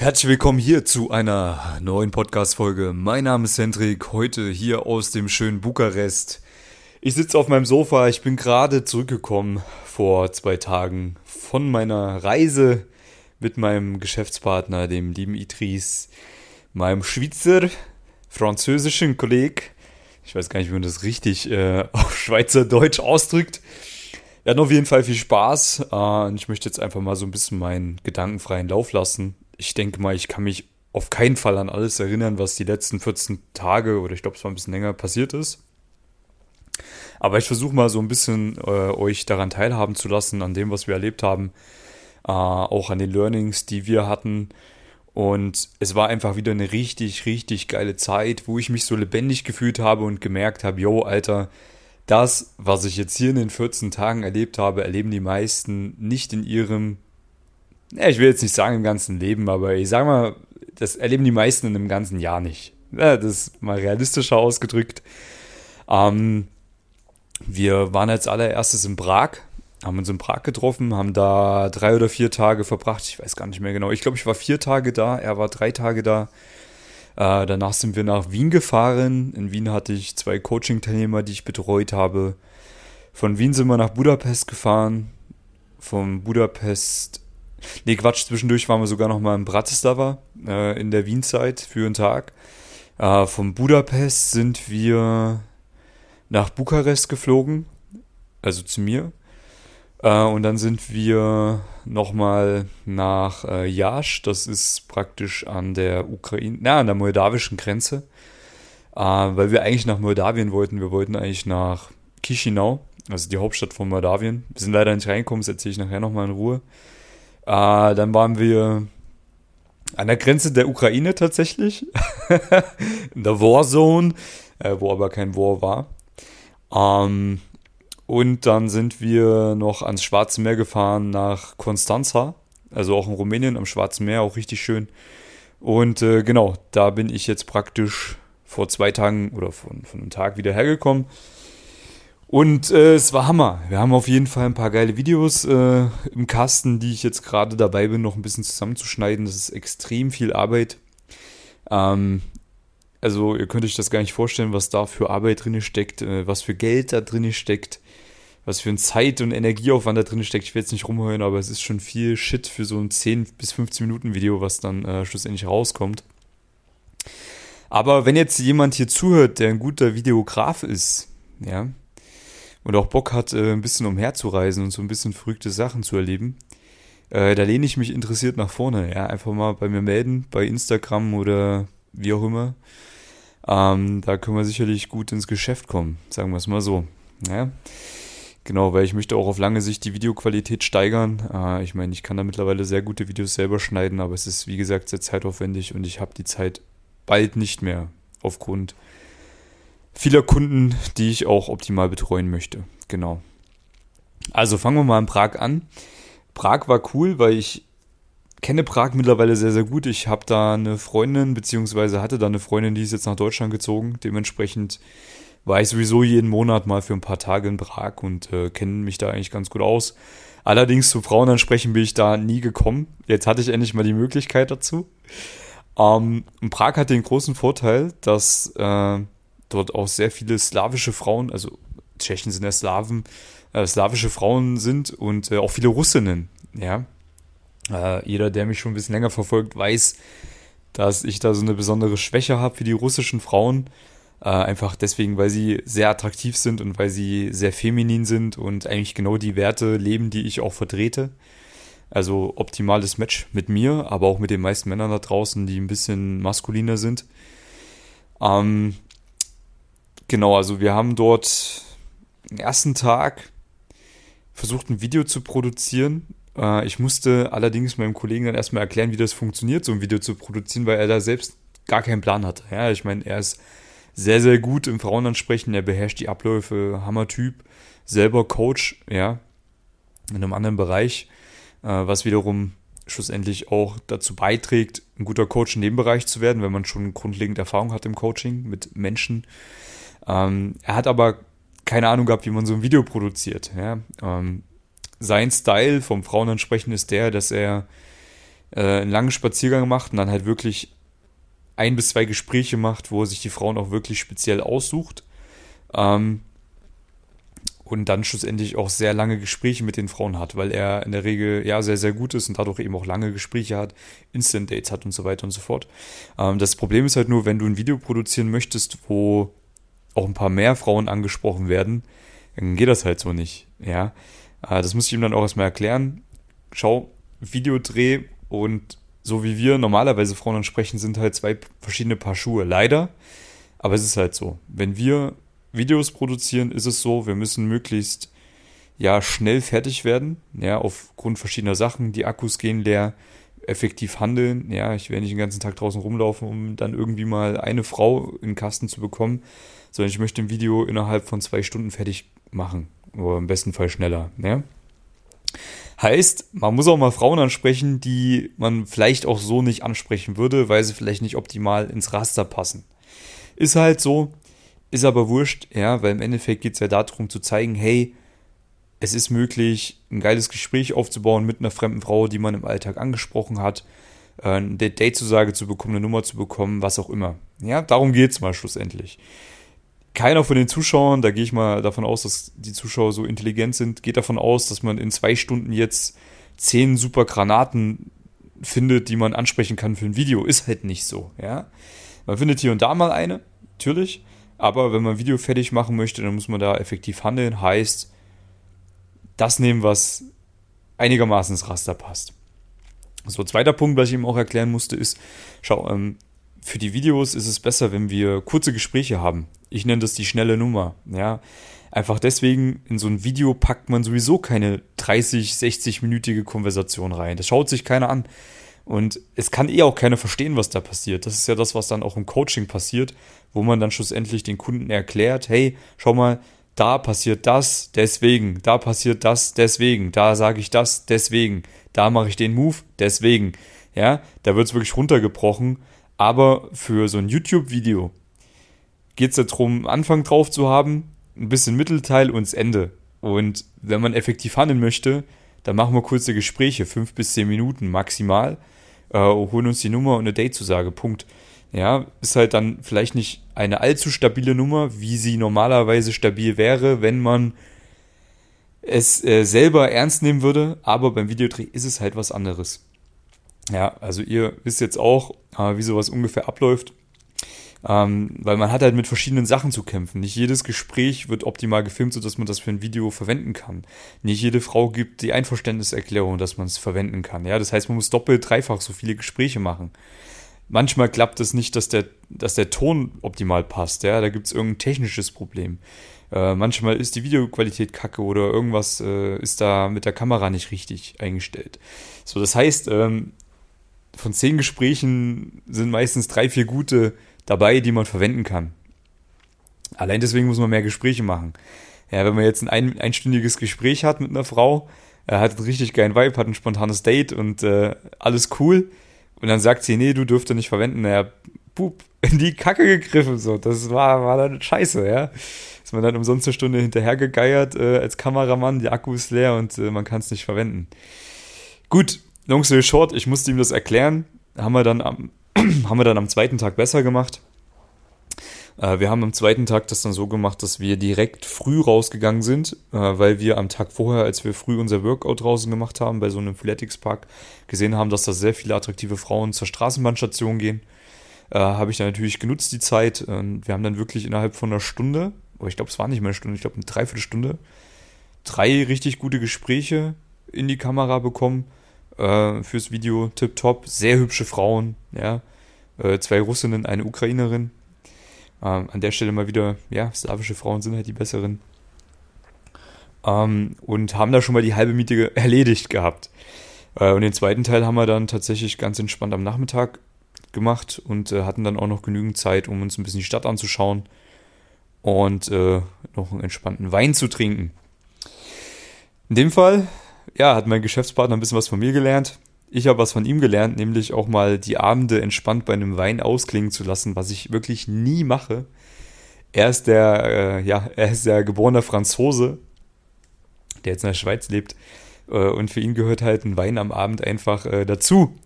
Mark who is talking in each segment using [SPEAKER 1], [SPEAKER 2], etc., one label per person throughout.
[SPEAKER 1] Herzlich willkommen hier zu einer neuen Podcast-Folge. Mein Name ist Hendrik, heute hier aus dem schönen Bukarest. Ich sitze auf meinem Sofa, ich bin gerade zurückgekommen vor zwei Tagen von meiner Reise mit meinem Geschäftspartner, dem lieben Idris, meinem Schweizer, französischen Kolleg. Ich weiß gar nicht, wie man das richtig äh, auf Schweizerdeutsch ausdrückt. Wir hatten auf jeden Fall viel Spaß äh, und ich möchte jetzt einfach mal so ein bisschen meinen gedankenfreien Lauf lassen ich denke mal, ich kann mich auf keinen Fall an alles erinnern, was die letzten 14 Tage oder ich glaube, es war ein bisschen länger passiert ist. Aber ich versuche mal so ein bisschen äh, euch daran teilhaben zu lassen, an dem, was wir erlebt haben, äh, auch an den Learnings, die wir hatten. Und es war einfach wieder eine richtig, richtig geile Zeit, wo ich mich so lebendig gefühlt habe und gemerkt habe, yo, Alter, das, was ich jetzt hier in den 14 Tagen erlebt habe, erleben die meisten nicht in ihrem ja, ich will jetzt nicht sagen im ganzen Leben, aber ich sag mal, das erleben die meisten in einem ganzen Jahr nicht. Ja, das ist mal realistischer ausgedrückt. Ähm, wir waren als allererstes in Prag, haben uns in Prag getroffen, haben da drei oder vier Tage verbracht. Ich weiß gar nicht mehr genau. Ich glaube, ich war vier Tage da, er war drei Tage da. Äh, danach sind wir nach Wien gefahren. In Wien hatte ich zwei Coaching-Teilnehmer, die ich betreut habe. Von Wien sind wir nach Budapest gefahren. Von Budapest Nee, Quatsch, zwischendurch waren wir sogar noch mal in Bratislava äh, in der Wienzeit für einen Tag. Äh, von Budapest sind wir nach Bukarest geflogen, also zu mir. Äh, und dann sind wir nochmal nach äh, Jasch, das ist praktisch an der Ukraine, na, an der moldawischen Grenze. Äh, weil wir eigentlich nach Moldawien wollten. Wir wollten eigentlich nach Chisinau, also die Hauptstadt von Moldawien. Wir sind leider nicht reingekommen, das erzähle ich nachher nochmal in Ruhe. Äh, dann waren wir an der Grenze der Ukraine tatsächlich, in der Warzone, äh, wo aber kein War war. Ähm, und dann sind wir noch ans Schwarze Meer gefahren nach Konstanza, also auch in Rumänien am Schwarzen Meer, auch richtig schön. Und äh, genau, da bin ich jetzt praktisch vor zwei Tagen oder von, von einem Tag wieder hergekommen. Und äh, es war Hammer. Wir haben auf jeden Fall ein paar geile Videos äh, im Kasten, die ich jetzt gerade dabei bin, noch ein bisschen zusammenzuschneiden. Das ist extrem viel Arbeit. Ähm, also ihr könnt euch das gar nicht vorstellen, was da für Arbeit drin steckt, äh, was für Geld da drin steckt, was für ein Zeit- und Energieaufwand da drin steckt. Ich will jetzt nicht rumheulen, aber es ist schon viel Shit für so ein 10 bis 15 Minuten Video, was dann äh, schlussendlich rauskommt. Aber wenn jetzt jemand hier zuhört, der ein guter Videograf ist, ja, und auch Bock hat, äh, ein bisschen umherzureisen und so ein bisschen verrückte Sachen zu erleben, äh, da lehne ich mich interessiert nach vorne. Ja, einfach mal bei mir melden, bei Instagram oder wie auch immer. Ähm, da können wir sicherlich gut ins Geschäft kommen, sagen wir es mal so. Ja. Genau, weil ich möchte auch auf lange Sicht die Videoqualität steigern. Äh, ich meine, ich kann da mittlerweile sehr gute Videos selber schneiden, aber es ist wie gesagt sehr zeitaufwendig und ich habe die Zeit bald nicht mehr aufgrund vieler Kunden, die ich auch optimal betreuen möchte. Genau. Also fangen wir mal in Prag an. Prag war cool, weil ich kenne Prag mittlerweile sehr, sehr gut. Ich habe da eine Freundin, beziehungsweise hatte da eine Freundin, die ist jetzt nach Deutschland gezogen. Dementsprechend war ich sowieso jeden Monat mal für ein paar Tage in Prag und äh, kenne mich da eigentlich ganz gut aus. Allerdings zu Frauen ansprechen bin ich da nie gekommen. Jetzt hatte ich endlich mal die Möglichkeit dazu. Ähm, Prag hat den großen Vorteil, dass äh, dort auch sehr viele slawische Frauen, also Tschechen sind ja Slawen, äh, slawische Frauen sind und äh, auch viele Russinnen, ja. Äh, jeder, der mich schon ein bisschen länger verfolgt, weiß, dass ich da so eine besondere Schwäche habe für die russischen Frauen. Äh, einfach deswegen, weil sie sehr attraktiv sind und weil sie sehr feminin sind und eigentlich genau die Werte leben, die ich auch vertrete. Also optimales Match mit mir, aber auch mit den meisten Männern da draußen, die ein bisschen maskuliner sind. Ähm, Genau, also wir haben dort den ersten Tag versucht, ein Video zu produzieren. Äh, ich musste allerdings meinem Kollegen dann erstmal erklären, wie das funktioniert, so ein Video zu produzieren, weil er da selbst gar keinen Plan hatte. Ja, ich meine, er ist sehr, sehr gut im Frauenansprechen, er beherrscht die Abläufe, Hammertyp, selber Coach, ja, in einem anderen Bereich, äh, was wiederum schlussendlich auch dazu beiträgt, ein guter Coach in dem Bereich zu werden, wenn man schon grundlegend Erfahrung hat im Coaching mit Menschen. Ähm, er hat aber keine Ahnung gehabt, wie man so ein Video produziert. Ja? Ähm, sein Style vom Frauenansprechen ist der, dass er äh, einen langen Spaziergang macht und dann halt wirklich ein bis zwei Gespräche macht, wo er sich die Frauen auch wirklich speziell aussucht. Ähm, und dann schlussendlich auch sehr lange Gespräche mit den Frauen hat, weil er in der Regel ja sehr, sehr gut ist und dadurch eben auch lange Gespräche hat, Instant Dates hat und so weiter und so fort. Ähm, das Problem ist halt nur, wenn du ein Video produzieren möchtest, wo auch ein paar mehr Frauen angesprochen werden, dann geht das halt so nicht. Ja, äh, das muss ich ihm dann auch erstmal erklären. Schau, Videodreh und so wie wir normalerweise Frauen ansprechen, sind halt zwei verschiedene Paar Schuhe. Leider. Aber es ist halt so. Wenn wir Videos produzieren, ist es so, wir müssen möglichst ja schnell fertig werden, ja, aufgrund verschiedener Sachen. Die Akkus gehen leer, effektiv handeln. Ja, ich werde nicht den ganzen Tag draußen rumlaufen, um dann irgendwie mal eine Frau in den Kasten zu bekommen, sondern ich möchte ein Video innerhalb von zwei Stunden fertig machen. Oder im besten Fall schneller. Ja? Heißt, man muss auch mal Frauen ansprechen, die man vielleicht auch so nicht ansprechen würde, weil sie vielleicht nicht optimal ins Raster passen. Ist halt so, ist aber wurscht, ja, weil im Endeffekt geht es ja darum zu zeigen, hey, es ist möglich, ein geiles Gespräch aufzubauen mit einer fremden Frau, die man im Alltag angesprochen hat, äh, eine Date-Zusage zu bekommen, eine Nummer zu bekommen, was auch immer. Ja, darum geht es mal schlussendlich. Keiner von den Zuschauern, da gehe ich mal davon aus, dass die Zuschauer so intelligent sind, geht davon aus, dass man in zwei Stunden jetzt zehn super Granaten findet, die man ansprechen kann für ein Video. Ist halt nicht so, ja. Man findet hier und da mal eine, natürlich. Aber wenn man ein Video fertig machen möchte, dann muss man da effektiv handeln. Heißt, das nehmen, was einigermaßen ins Raster passt. So, zweiter Punkt, was ich ihm auch erklären musste, ist, schau, ähm, für die Videos ist es besser, wenn wir kurze Gespräche haben. Ich nenne das die schnelle Nummer, ja. Einfach deswegen, in so ein Video packt man sowieso keine 30, 60-minütige Konversation rein. Das schaut sich keiner an. Und es kann eh auch keiner verstehen, was da passiert. Das ist ja das, was dann auch im Coaching passiert, wo man dann schlussendlich den Kunden erklärt, hey, schau mal, da passiert das, deswegen, da passiert das, deswegen, da sage ich das, deswegen, da mache ich den Move, deswegen. Ja, da wird es wirklich runtergebrochen. Aber für so ein YouTube-Video geht es darum, Anfang drauf zu haben, ein bisschen Mittelteil und das Ende. Und wenn man effektiv handeln möchte, dann machen wir kurze Gespräche, fünf bis zehn Minuten maximal, äh, holen uns die Nummer und eine Date-Zusage, Punkt. Ja, ist halt dann vielleicht nicht eine allzu stabile Nummer, wie sie normalerweise stabil wäre, wenn man es äh, selber ernst nehmen würde, aber beim Videodreh ist es halt was anderes. Ja, also ihr wisst jetzt auch, äh, wie sowas ungefähr abläuft. Ähm, weil man hat halt mit verschiedenen Sachen zu kämpfen. Nicht jedes Gespräch wird optimal gefilmt, sodass man das für ein Video verwenden kann. Nicht jede Frau gibt die Einverständniserklärung, dass man es verwenden kann. Ja, das heißt, man muss doppelt, dreifach so viele Gespräche machen. Manchmal klappt es nicht, dass der, dass der Ton optimal passt. Ja, da gibt es irgendein technisches Problem. Äh, manchmal ist die Videoqualität kacke oder irgendwas äh, ist da mit der Kamera nicht richtig eingestellt. So, das heißt, ähm, von zehn Gesprächen sind meistens drei, vier gute dabei, die man verwenden kann. Allein deswegen muss man mehr Gespräche machen. Ja, wenn man jetzt ein einstündiges Gespräch hat mit einer Frau, er hat einen richtig geilen Vibe, hat ein spontanes Date und äh, alles cool. Und dann sagt sie, nee, du dürfte nicht verwenden. Naja, pup, in die Kacke gegriffen. So, das war, war dann scheiße, ja. Ist man dann umsonst eine Stunde hinterhergegeiert äh, als Kameramann, die Akku ist leer und äh, man kann es nicht verwenden. Gut, long story short, ich musste ihm das erklären. Haben wir dann am, haben wir dann am zweiten Tag besser gemacht. Äh, wir haben am zweiten Tag das dann so gemacht, dass wir direkt früh rausgegangen sind, äh, weil wir am Tag vorher, als wir früh unser Workout draußen gemacht haben, bei so einem Athletics Park, gesehen haben, dass da sehr viele attraktive Frauen zur Straßenbahnstation gehen. Äh, habe ich dann natürlich genutzt die Zeit. wir haben dann wirklich innerhalb von einer Stunde, oder ich glaube, es war nicht mal eine Stunde, ich glaube eine Dreiviertelstunde, drei richtig gute Gespräche in die Kamera bekommen fürs Video. Tipptopp, sehr hübsche Frauen, ja. Zwei Russinnen, eine Ukrainerin. Ähm, an der Stelle mal wieder, ja, slawische Frauen sind halt die besseren. Ähm, und haben da schon mal die halbe Miete erledigt gehabt. Äh, und den zweiten Teil haben wir dann tatsächlich ganz entspannt am Nachmittag gemacht und äh, hatten dann auch noch genügend Zeit, um uns ein bisschen die Stadt anzuschauen und äh, noch einen entspannten Wein zu trinken. In dem Fall, ja, hat mein Geschäftspartner ein bisschen was von mir gelernt. Ich habe was von ihm gelernt, nämlich auch mal die Abende entspannt bei einem Wein ausklingen zu lassen, was ich wirklich nie mache. Er ist der, äh, ja, er ist der geborene Franzose, der jetzt in der Schweiz lebt. Äh, und für ihn gehört halt ein Wein am Abend einfach äh, dazu.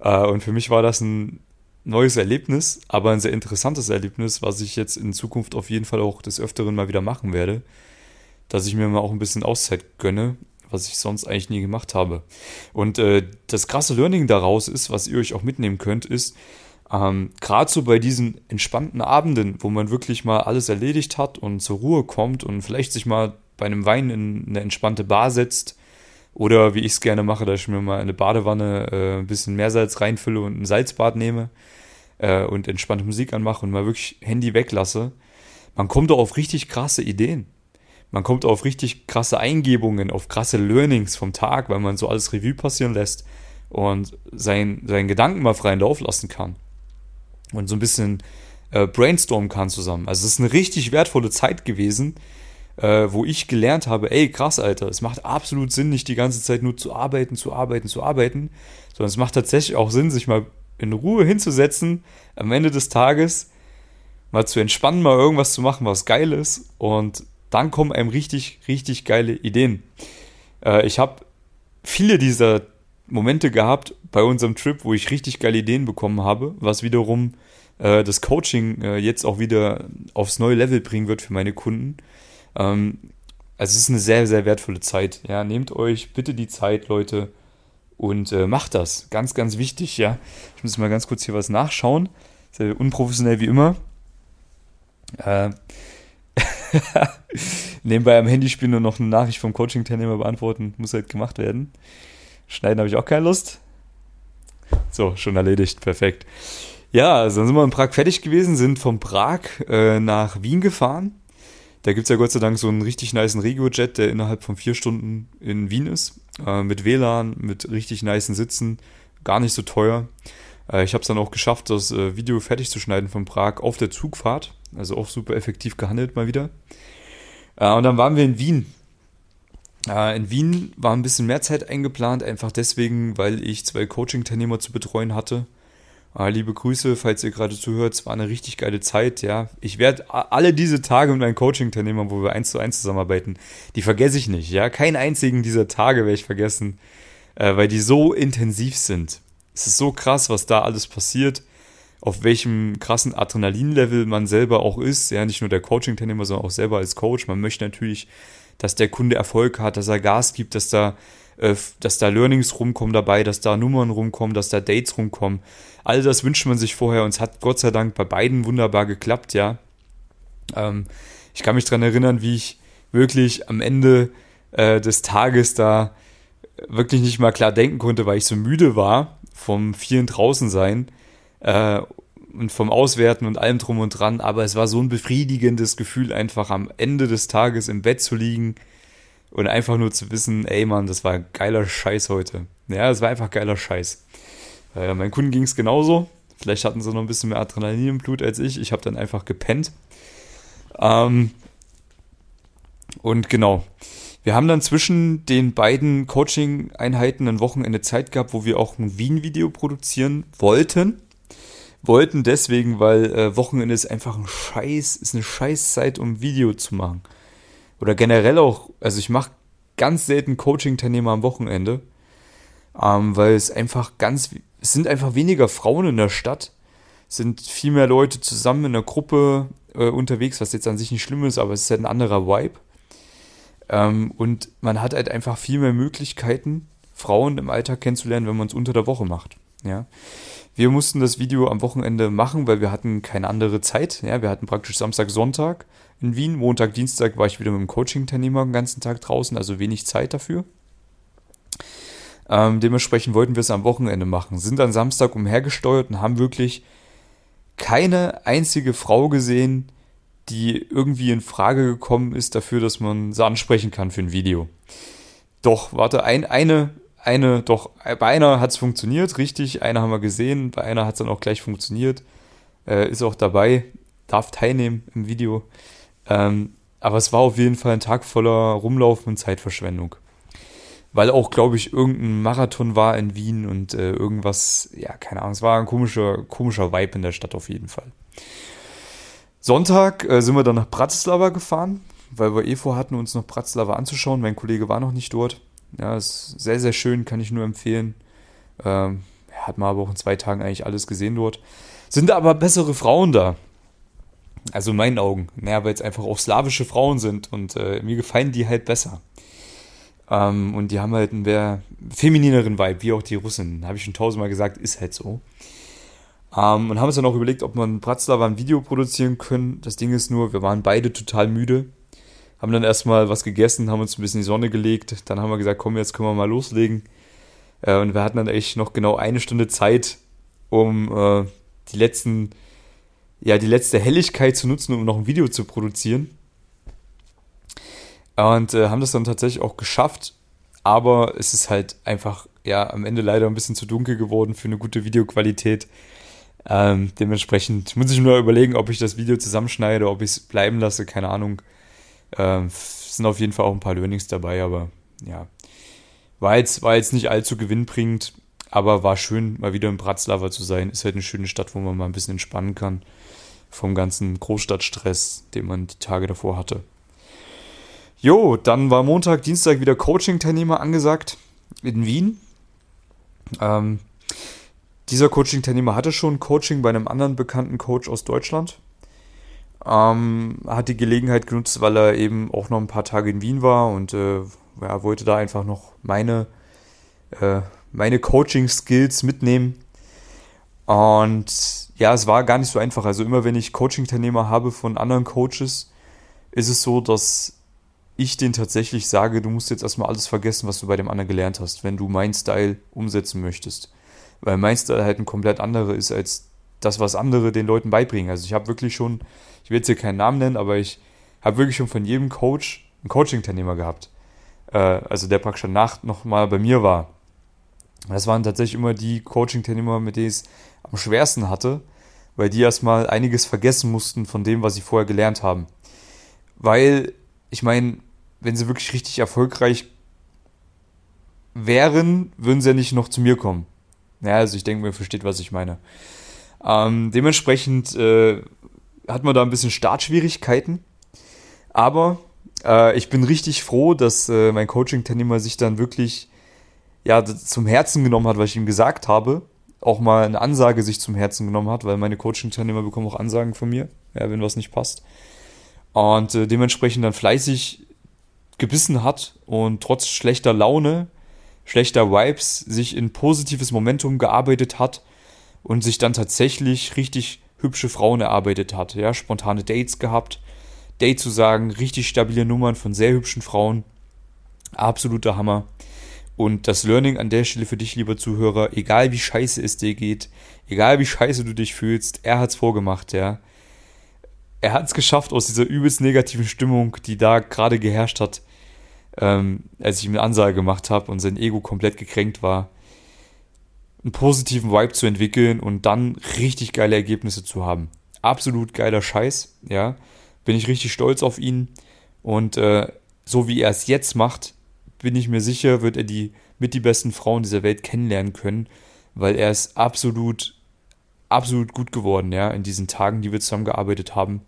[SPEAKER 1] Äh, und für mich war das ein neues Erlebnis, aber ein sehr interessantes Erlebnis, was ich jetzt in Zukunft auf jeden Fall auch des Öfteren mal wieder machen werde. Dass ich mir mal auch ein bisschen Auszeit gönne, was ich sonst eigentlich nie gemacht habe. Und äh, das krasse Learning daraus ist, was ihr euch auch mitnehmen könnt, ist, ähm, gerade so bei diesen entspannten Abenden, wo man wirklich mal alles erledigt hat und zur Ruhe kommt und vielleicht sich mal bei einem Wein in eine entspannte Bar setzt oder wie ich es gerne mache, dass ich mir mal in eine Badewanne äh, ein bisschen Meersalz reinfülle und ein Salzbad nehme äh, und entspannte Musik anmache und mal wirklich Handy weglasse, man kommt doch auf richtig krasse Ideen. Man kommt auf richtig krasse Eingebungen, auf krasse Learnings vom Tag, weil man so alles Revue passieren lässt und sein, seinen Gedanken mal freien Lauf lassen kann und so ein bisschen äh, brainstormen kann zusammen. Also es ist eine richtig wertvolle Zeit gewesen, äh, wo ich gelernt habe, ey, krass, Alter, es macht absolut Sinn, nicht die ganze Zeit nur zu arbeiten, zu arbeiten, zu arbeiten, sondern es macht tatsächlich auch Sinn, sich mal in Ruhe hinzusetzen, am Ende des Tages mal zu entspannen, mal irgendwas zu machen, was geil ist und dann kommen einem richtig, richtig geile Ideen. Äh, ich habe viele dieser Momente gehabt bei unserem Trip, wo ich richtig geile Ideen bekommen habe, was wiederum äh, das Coaching äh, jetzt auch wieder aufs neue Level bringen wird für meine Kunden. Ähm, also es ist eine sehr, sehr wertvolle Zeit. Ja, nehmt euch bitte die Zeit, Leute, und äh, macht das. Ganz, ganz wichtig, ja. Ich muss mal ganz kurz hier was nachschauen. Sehr unprofessionell wie immer. Äh, nebenbei am Handy spielen und noch eine Nachricht vom Coaching-Teilnehmer beantworten. Muss halt gemacht werden. Schneiden habe ich auch keine Lust. So, schon erledigt. Perfekt. Ja, also dann sind wir in Prag fertig gewesen, sind von Prag äh, nach Wien gefahren. Da gibt es ja Gott sei Dank so einen richtig niceen Regio-Jet, der innerhalb von vier Stunden in Wien ist. Äh, mit WLAN, mit richtig niceen Sitzen. Gar nicht so teuer. Äh, ich habe es dann auch geschafft, das äh, Video fertig zu schneiden von Prag auf der Zugfahrt. Also auch super effektiv gehandelt mal wieder. Äh, und dann waren wir in Wien. Äh, in Wien war ein bisschen mehr Zeit eingeplant, einfach deswegen, weil ich zwei Coaching-Teilnehmer zu betreuen hatte. Äh, liebe Grüße, falls ihr gerade zuhört, es war eine richtig geile Zeit, ja. Ich werde alle diese Tage mit meinen Coaching-Teilnehmern, wo wir eins zu eins zusammenarbeiten, die vergesse ich nicht, ja. Keinen einzigen dieser Tage werde ich vergessen, äh, weil die so intensiv sind. Es ist so krass, was da alles passiert, auf welchem krassen Adrenalinlevel man selber auch ist, ja, nicht nur der Coaching-Teilnehmer, sondern auch selber als Coach. Man möchte natürlich dass der Kunde Erfolg hat, dass er Gas gibt, dass da, äh, dass da Learnings rumkommen dabei, dass da Nummern rumkommen, dass da Dates rumkommen. All das wünscht man sich vorher und es hat Gott sei Dank bei beiden wunderbar geklappt, ja. Ähm, ich kann mich daran erinnern, wie ich wirklich am Ende äh, des Tages da wirklich nicht mal klar denken konnte, weil ich so müde war vom vielen draußen sein äh, und vom Auswerten und allem drum und dran, aber es war so ein befriedigendes Gefühl, einfach am Ende des Tages im Bett zu liegen und einfach nur zu wissen, ey Mann, das war geiler Scheiß heute. Ja, es war einfach geiler Scheiß. Äh, meinen Kunden ging es genauso. Vielleicht hatten sie noch ein bisschen mehr Adrenalin im Blut als ich. Ich habe dann einfach gepennt. Ähm, und genau. Wir haben dann zwischen den beiden Coaching-Einheiten ein Wochenende Zeit gehabt, wo wir auch ein Wien-Video produzieren wollten wollten deswegen, weil äh, Wochenende ist einfach ein Scheiß, ist eine Scheißzeit, um Video zu machen. Oder generell auch, also ich mache ganz selten Coaching-Teilnehmer am Wochenende, ähm, weil es einfach ganz, es sind einfach weniger Frauen in der Stadt, sind viel mehr Leute zusammen in der Gruppe äh, unterwegs, was jetzt an sich nicht schlimm ist, aber es ist halt ein anderer Vibe. Ähm, und man hat halt einfach viel mehr Möglichkeiten, Frauen im Alltag kennenzulernen, wenn man es unter der Woche macht. Ja. Wir mussten das Video am Wochenende machen, weil wir hatten keine andere Zeit. Ja, wir hatten praktisch Samstag, Sonntag in Wien. Montag, Dienstag war ich wieder mit dem Coaching-Teilnehmer den ganzen Tag draußen, also wenig Zeit dafür. Ähm, dementsprechend wollten wir es am Wochenende machen. Sind dann Samstag umhergesteuert und haben wirklich keine einzige Frau gesehen, die irgendwie in Frage gekommen ist dafür, dass man sie ansprechen kann für ein Video. Doch, warte, ein, eine eine, doch, bei einer hat es funktioniert, richtig, eine haben wir gesehen, bei einer hat es dann auch gleich funktioniert, äh, ist auch dabei, darf teilnehmen im Video. Ähm, aber es war auf jeden Fall ein Tag voller Rumlaufen und Zeitverschwendung. Weil auch, glaube ich, irgendein Marathon war in Wien und äh, irgendwas, ja, keine Ahnung, es war ein komischer, komischer Vibe in der Stadt auf jeden Fall. Sonntag äh, sind wir dann nach Bratislava gefahren, weil wir eh vorhatten, uns noch Bratislava anzuschauen. Mein Kollege war noch nicht dort. Ja, ist sehr, sehr schön, kann ich nur empfehlen. Ähm, hat man aber auch in zwei Tagen eigentlich alles gesehen dort. Sind aber bessere Frauen da. Also in meinen Augen. Naja, weil es einfach auch slawische Frauen sind und äh, mir gefallen die halt besser. Ähm, und die haben halt einen mehr feminineren Vibe, wie auch die Russen. Habe ich schon tausendmal gesagt, ist halt so. Ähm, und haben uns dann auch überlegt, ob man Bratislava ein Video produzieren können. Das Ding ist nur, wir waren beide total müde. Haben dann erstmal was gegessen, haben uns ein bisschen die Sonne gelegt. Dann haben wir gesagt, komm, jetzt können wir mal loslegen. Äh, und wir hatten dann echt noch genau eine Stunde Zeit, um äh, die letzten, ja, die letzte Helligkeit zu nutzen, um noch ein Video zu produzieren. Und äh, haben das dann tatsächlich auch geschafft. Aber es ist halt einfach, ja, am Ende leider ein bisschen zu dunkel geworden für eine gute Videoqualität. Ähm, dementsprechend muss ich nur überlegen, ob ich das Video zusammenschneide, ob ich es bleiben lasse, keine Ahnung. Ähm, sind auf jeden Fall auch ein paar Learnings dabei, aber ja. War jetzt, war jetzt nicht allzu gewinnbringend, aber war schön, mal wieder in Bratislava zu sein. Ist halt eine schöne Stadt, wo man mal ein bisschen entspannen kann vom ganzen Großstadtstress, den man die Tage davor hatte. Jo, dann war Montag, Dienstag wieder Coaching-Teilnehmer angesagt in Wien. Ähm, dieser Coaching-Teilnehmer hatte schon Coaching bei einem anderen bekannten Coach aus Deutschland. Ähm, hat die Gelegenheit genutzt, weil er eben auch noch ein paar Tage in Wien war und äh, ja, wollte da einfach noch meine, äh, meine Coaching-Skills mitnehmen. Und ja, es war gar nicht so einfach. Also immer wenn ich Coaching-Teilnehmer habe von anderen Coaches, ist es so, dass ich denen tatsächlich sage, du musst jetzt erstmal alles vergessen, was du bei dem anderen gelernt hast, wenn du meinen Style umsetzen möchtest weil mein Style halt ein komplett anderer ist als das, was andere den Leuten beibringen. Also ich habe wirklich schon, ich will jetzt hier keinen Namen nennen, aber ich habe wirklich schon von jedem Coach einen Coaching-Teilnehmer gehabt. Äh, also der praktisch danach nochmal bei mir war. Das waren tatsächlich immer die Coaching-Teilnehmer, mit denen ich es am schwersten hatte, weil die erstmal einiges vergessen mussten von dem, was sie vorher gelernt haben. Weil, ich meine, wenn sie wirklich richtig erfolgreich wären, würden sie ja nicht noch zu mir kommen. Ja, also ich denke, man versteht, was ich meine. Ähm, dementsprechend äh, hat man da ein bisschen Startschwierigkeiten. Aber äh, ich bin richtig froh, dass äh, mein Coaching-Teilnehmer sich dann wirklich ja, zum Herzen genommen hat, was ich ihm gesagt habe. Auch mal eine Ansage sich zum Herzen genommen hat, weil meine Coaching-Teilnehmer bekommen auch Ansagen von mir, ja, wenn was nicht passt. Und äh, dementsprechend dann fleißig gebissen hat und trotz schlechter Laune schlechter Vibes sich in positives Momentum gearbeitet hat und sich dann tatsächlich richtig hübsche Frauen erarbeitet hat. Ja, spontane Dates gehabt, Date zu sagen, richtig stabile Nummern von sehr hübschen Frauen. Absoluter Hammer. Und das Learning an der Stelle für dich, lieber Zuhörer, egal wie scheiße es dir geht, egal wie scheiße du dich fühlst, er hat's vorgemacht, ja. Er hat's geschafft, aus dieser übelst negativen Stimmung, die da gerade geherrscht hat, ähm, als ich ihm eine Ansage gemacht habe und sein Ego komplett gekränkt war, einen positiven Vibe zu entwickeln und dann richtig geile Ergebnisse zu haben. Absolut geiler Scheiß, ja. Bin ich richtig stolz auf ihn. Und äh, so wie er es jetzt macht, bin ich mir sicher, wird er die mit die besten Frauen dieser Welt kennenlernen können, weil er ist absolut, absolut gut geworden, ja, in diesen Tagen, die wir zusammengearbeitet haben.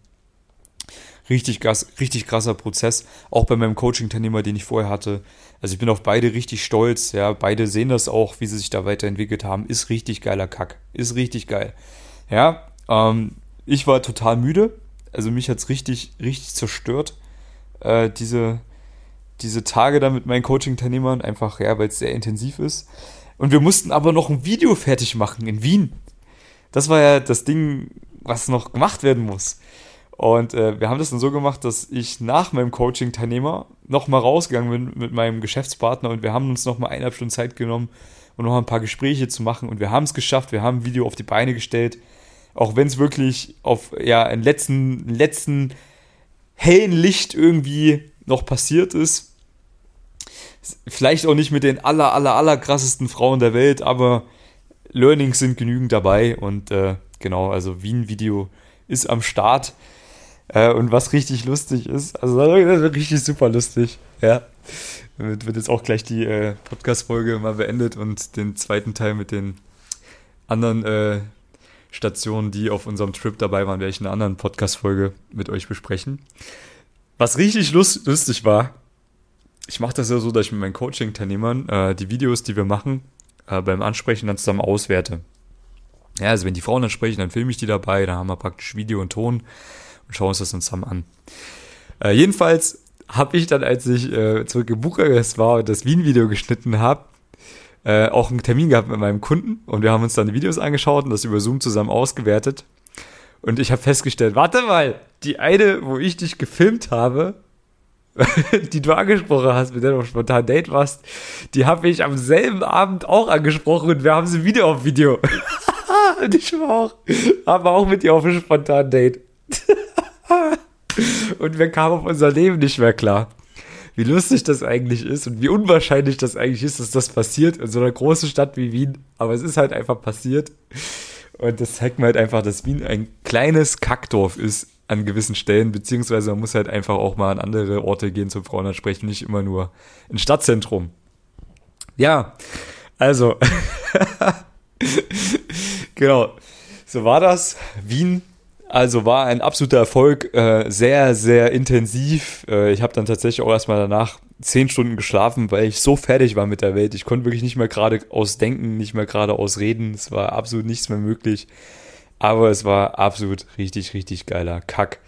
[SPEAKER 1] Richtig, richtig krasser Prozess. Auch bei meinem Coaching-Teilnehmer, den ich vorher hatte. Also ich bin auf beide richtig stolz. Ja, beide sehen das auch, wie sie sich da weiterentwickelt haben. Ist richtig geiler Kack. Ist richtig geil. Ja, ähm, ich war total müde. Also mich hat es richtig, richtig zerstört. Äh, diese, diese Tage da mit meinen Coaching-Teilnehmern. Einfach, ja, weil es sehr intensiv ist. Und wir mussten aber noch ein Video fertig machen in Wien. Das war ja das Ding, was noch gemacht werden muss. Und äh, wir haben das dann so gemacht, dass ich nach meinem Coaching-Teilnehmer nochmal rausgegangen bin mit meinem Geschäftspartner und wir haben uns nochmal eineinhalb Stunden Zeit genommen, um noch ein paar Gespräche zu machen. Und wir haben es geschafft, wir haben ein Video auf die Beine gestellt. Auch wenn es wirklich auf ja, einen letzten, letzten hellen Licht irgendwie noch passiert ist. Vielleicht auch nicht mit den aller, aller, aller krassesten Frauen der Welt, aber Learnings sind genügend dabei und äh, genau, also Wien-Video ist am Start. Äh, und was richtig lustig ist, also richtig super lustig. Ja. Damit wird jetzt auch gleich die äh, Podcast-Folge mal beendet und den zweiten Teil mit den anderen äh, Stationen, die auf unserem Trip dabei waren, werde ich in einer anderen Podcast-Folge mit euch besprechen. Was richtig lust lustig war, ich mache das ja so, dass ich mit meinen Coaching-Teilnehmern äh, die Videos, die wir machen, äh, beim Ansprechen dann zusammen auswerte. Ja, also wenn die Frauen dann sprechen, dann filme ich die dabei, dann haben wir praktisch Video und Ton und schauen uns das dann zusammen an. Äh, jedenfalls habe ich dann, als ich äh, zurück in Bukarest war und das Wien-Video geschnitten habe, äh, auch einen Termin gehabt mit meinem Kunden und wir haben uns dann die Videos angeschaut und das über Zoom zusammen ausgewertet. Und ich habe festgestellt, warte mal, die eine, wo ich dich gefilmt habe, die du angesprochen hast, mit der du spontan Date warst, die habe ich am selben Abend auch angesprochen und wir haben sie wieder auf Video. und ich war auch, aber auch mit ihr auf einem spontanen Date. Und wir kamen auf unser Leben nicht mehr klar. Wie lustig das eigentlich ist und wie unwahrscheinlich das eigentlich ist, dass das passiert in so einer großen Stadt wie Wien. Aber es ist halt einfach passiert. Und das zeigt mir halt einfach, dass Wien ein kleines Kackdorf ist an gewissen Stellen, beziehungsweise man muss halt einfach auch mal an andere Orte gehen zum Frauenansprechen, nicht immer nur ins Stadtzentrum. Ja, also, genau, so war das. Wien, also war ein absoluter Erfolg, äh, sehr, sehr intensiv. Äh, ich habe dann tatsächlich auch erstmal danach zehn Stunden geschlafen, weil ich so fertig war mit der Welt. Ich konnte wirklich nicht mehr geradeaus denken, nicht mehr geradeaus reden. Es war absolut nichts mehr möglich. Aber es war absolut richtig, richtig geiler Kack.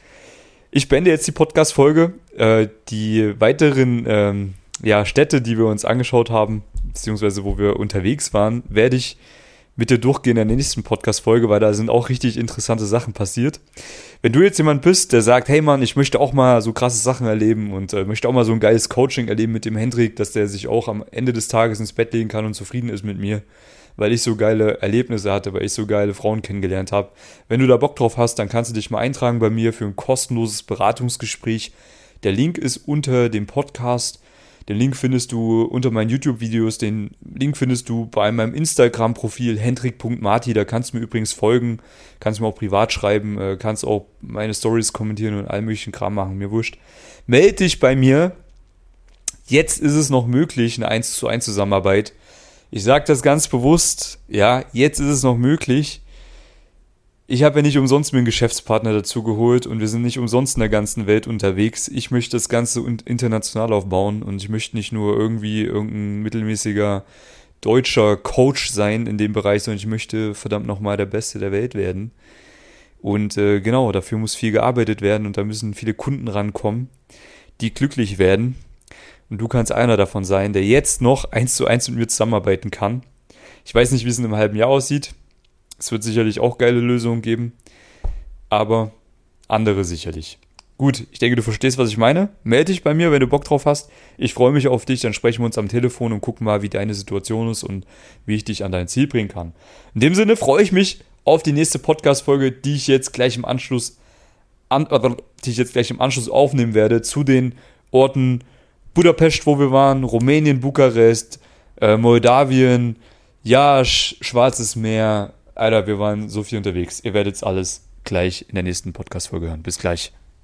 [SPEAKER 1] Ich beende jetzt die Podcast-Folge. Äh, die weiteren ähm, ja, Städte, die wir uns angeschaut haben, beziehungsweise wo wir unterwegs waren, werde ich mit dir durchgehen in der nächsten Podcast-Folge, weil da sind auch richtig interessante Sachen passiert. Wenn du jetzt jemand bist, der sagt, hey Mann, ich möchte auch mal so krasse Sachen erleben und äh, möchte auch mal so ein geiles Coaching erleben mit dem Hendrik, dass der sich auch am Ende des Tages ins Bett legen kann und zufrieden ist mit mir, weil ich so geile Erlebnisse hatte, weil ich so geile Frauen kennengelernt habe. Wenn du da Bock drauf hast, dann kannst du dich mal eintragen bei mir für ein kostenloses Beratungsgespräch. Der Link ist unter dem Podcast. Den Link findest du unter meinen YouTube-Videos. Den Link findest du bei meinem Instagram-Profil hendrik.marti. Da kannst du mir übrigens folgen. Kannst mir auch privat schreiben. Äh, kannst auch meine Stories kommentieren und all möglichen Kram machen. Mir wurscht. Meld dich bei mir. Jetzt ist es noch möglich, eine 1 zu 1 Zusammenarbeit. Ich sage das ganz bewusst, ja, jetzt ist es noch möglich. Ich habe ja nicht umsonst mir einen Geschäftspartner dazu geholt und wir sind nicht umsonst in der ganzen Welt unterwegs. Ich möchte das Ganze international aufbauen und ich möchte nicht nur irgendwie irgendein mittelmäßiger deutscher Coach sein in dem Bereich, sondern ich möchte verdammt nochmal der Beste der Welt werden. Und äh, genau, dafür muss viel gearbeitet werden und da müssen viele Kunden rankommen, die glücklich werden und du kannst einer davon sein, der jetzt noch eins zu eins mit mir zusammenarbeiten kann. Ich weiß nicht, wie es in einem halben Jahr aussieht. Es wird sicherlich auch geile Lösungen geben. Aber andere sicherlich. Gut, ich denke, du verstehst, was ich meine. Melde dich bei mir, wenn du Bock drauf hast. Ich freue mich auf dich, dann sprechen wir uns am Telefon und gucken mal, wie deine Situation ist und wie ich dich an dein Ziel bringen kann. In dem Sinne freue ich mich auf die nächste Podcast-Folge, die ich jetzt gleich im Anschluss an, die ich jetzt gleich im Anschluss aufnehmen werde zu den Orten Budapest, wo wir waren, Rumänien, Bukarest, äh, Moldawien, ja, Sch Schwarzes Meer. Alter, wir waren so viel unterwegs. Ihr werdet es alles gleich in der nächsten Podcast-Folge hören. Bis gleich.